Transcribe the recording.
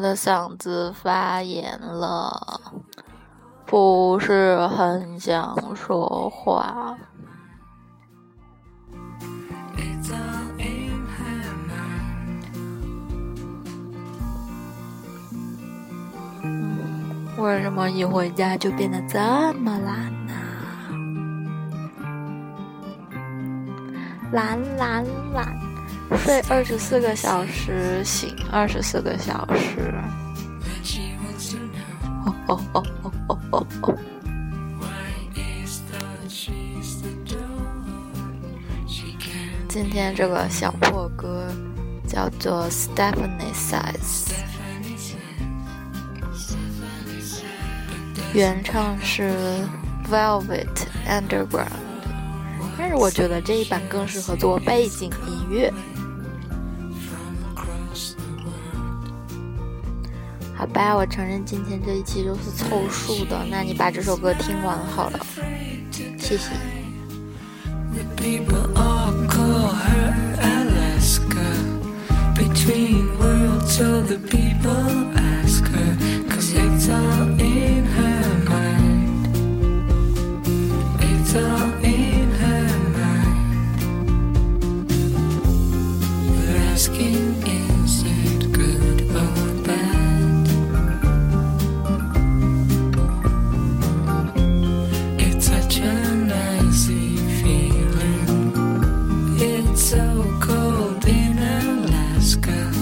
我的嗓子发炎了，不是很想说话。为什么一回家就变得这么懒呢？懒懒懒，睡二十四个小时，醒二十四个小时。哦哦哦哦哦哦哦！今天这个小破歌叫做 Stephanie Size，原唱是 Velvet Underground，但是我觉得这一版更适合做背景音乐。好吧，我承认今天这一期就是凑数的，那你把这首歌听完好了，谢谢。The Alaska.